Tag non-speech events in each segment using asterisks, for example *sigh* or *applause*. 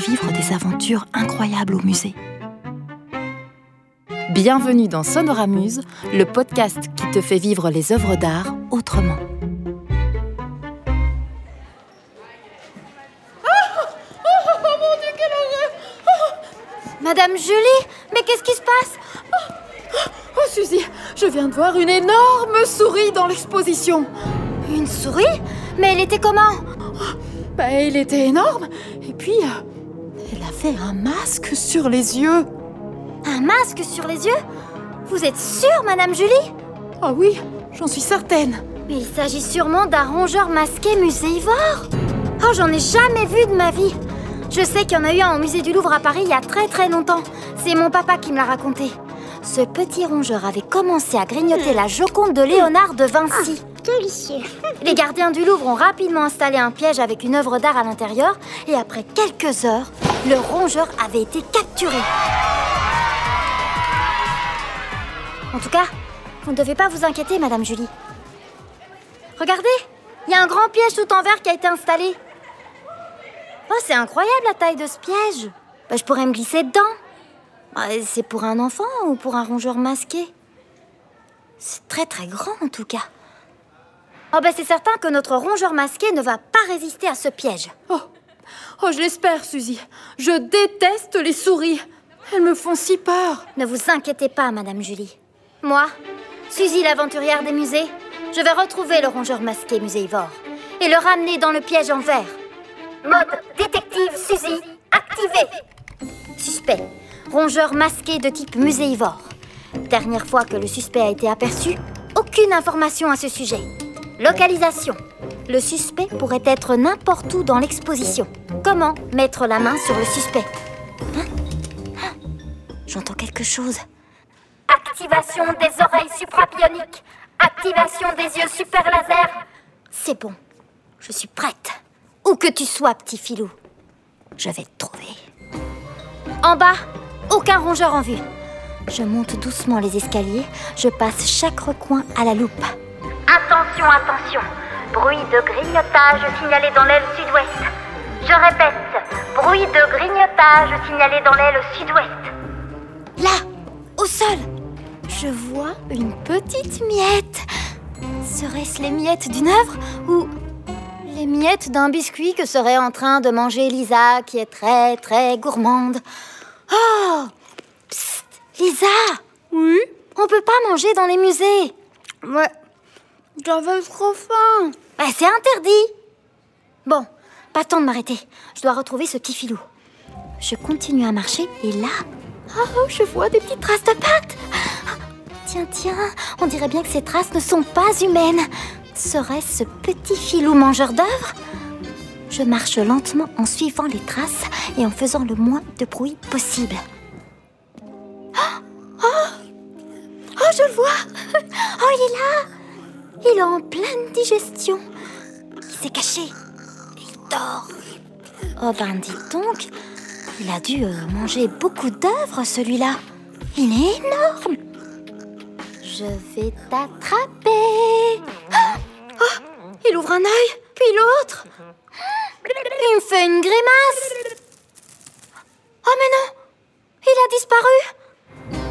fait vivre des aventures incroyables au musée. Bienvenue dans Sonoramuse, le podcast qui te fait vivre les œuvres d'art autrement. Madame Julie, mais qu'est-ce qui se passe? Oh Suzy, je viens de voir une énorme souris dans l'exposition. Une souris? Mais elle était comment? Bah, elle était énorme. Et puis, euh, elle avait un masque sur les yeux. Un masque sur les yeux? Vous êtes sûre, Madame Julie? Ah oui, j'en suis certaine. Mais il s'agit sûrement d'un rongeur masqué muséivore. Oh, j'en ai jamais vu de ma vie. Je sais qu'il y en a eu un au musée du Louvre à Paris il y a très très longtemps. C'est mon papa qui me l'a raconté. Ce petit rongeur avait commencé à grignoter la Joconde de Léonard de Vinci. Délicieux. Les gardiens du Louvre ont rapidement installé un piège avec une œuvre d'art à l'intérieur et après quelques heures, le rongeur avait été capturé. En tout cas, vous ne devez pas vous inquiéter, Madame Julie. Regardez, il y a un grand piège tout en verre qui a été installé. Oh, c'est incroyable la taille de ce piège. Bah, je pourrais me glisser dedans. Bah, c'est pour un enfant ou pour un rongeur masqué? C'est très très grand en tout cas. Oh, bah, c'est certain que notre rongeur masqué ne va pas résister à ce piège. Oh, oh je l'espère, Suzy. Je déteste les souris. Elles me font si peur. Ne vous inquiétez pas, Madame Julie. Moi, Suzy l'aventurière des musées, je vais retrouver le rongeur masqué muséivore et le ramener dans le piège en verre. Mode détective Suzy activé. Suspect. Rongeur masqué de type muséivore. Dernière fois que le suspect a été aperçu, aucune information à ce sujet. Localisation. Le suspect pourrait être n'importe où dans l'exposition. Comment mettre la main sur le suspect Hein Hein J'entends quelque chose. Activation des oreilles suprapioniques. Activation des yeux super laser. C'est bon. Je suis prête. Où que tu sois, petit filou. Je vais te trouver. En bas, aucun rongeur en vue. Je monte doucement les escaliers. Je passe chaque recoin à la loupe. Attention, attention. Bruit de grignotage signalé dans l'aile sud-ouest. Je répète, bruit de grignotage signalé dans l'aile sud-ouest. Là, au sol, je vois une petite miette. Serait-ce les miettes d'une œuvre ou les miettes d'un biscuit que serait en train de manger Lisa, qui est très très gourmande? Oh Psst Lisa Oui? On peut pas manger dans les musées Ouais. J'avais trop faim. Bah, c'est interdit Bon, pas temps de m'arrêter. Je dois retrouver ce petit filou. Je continue à marcher et là... Oh, je vois des petites traces de pattes Tiens, tiens, on dirait bien que ces traces ne sont pas humaines. Serait-ce ce petit filou mangeur d'œuvres? Je marche lentement en suivant les traces et en faisant le moins de bruit possible. Oh, oh, oh je le vois *laughs* Oh, il est là Il est en pleine digestion. Il s'est caché. Il dort. Oh ben dis donc, il a dû euh, manger beaucoup d'œuvres celui-là. Il est énorme. Je vais t'attraper. Ah Oh, il ouvre un œil, puis l'autre. Il me fait une grimace. Oh mais non, il a disparu.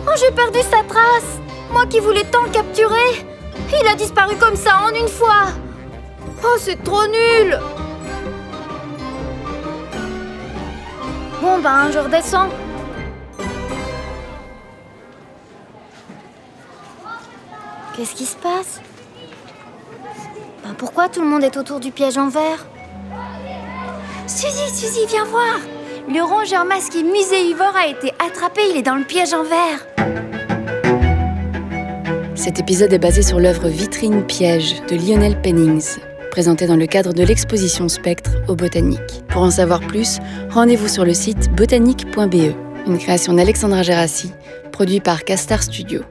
Oh, j'ai perdu sa trace. Moi qui voulais tant le capturer. Il a disparu comme ça en une fois. Oh, c'est trop nul. Bon ben, je redescends. Qu'est-ce qui se passe? Ben, Pourquoi tout le monde est autour du piège en verre? Suzy, Suzy, viens voir. Le rongeur masqué muséivore a été attrapé, il est dans le piège en verre. Cet épisode est basé sur l'œuvre Vitrine Piège de Lionel Pennings, présentée dans le cadre de l'exposition Spectre au Botanique. Pour en savoir plus, rendez-vous sur le site botanique.be, une création d'Alexandra Gérassi, produit par Castar Studio.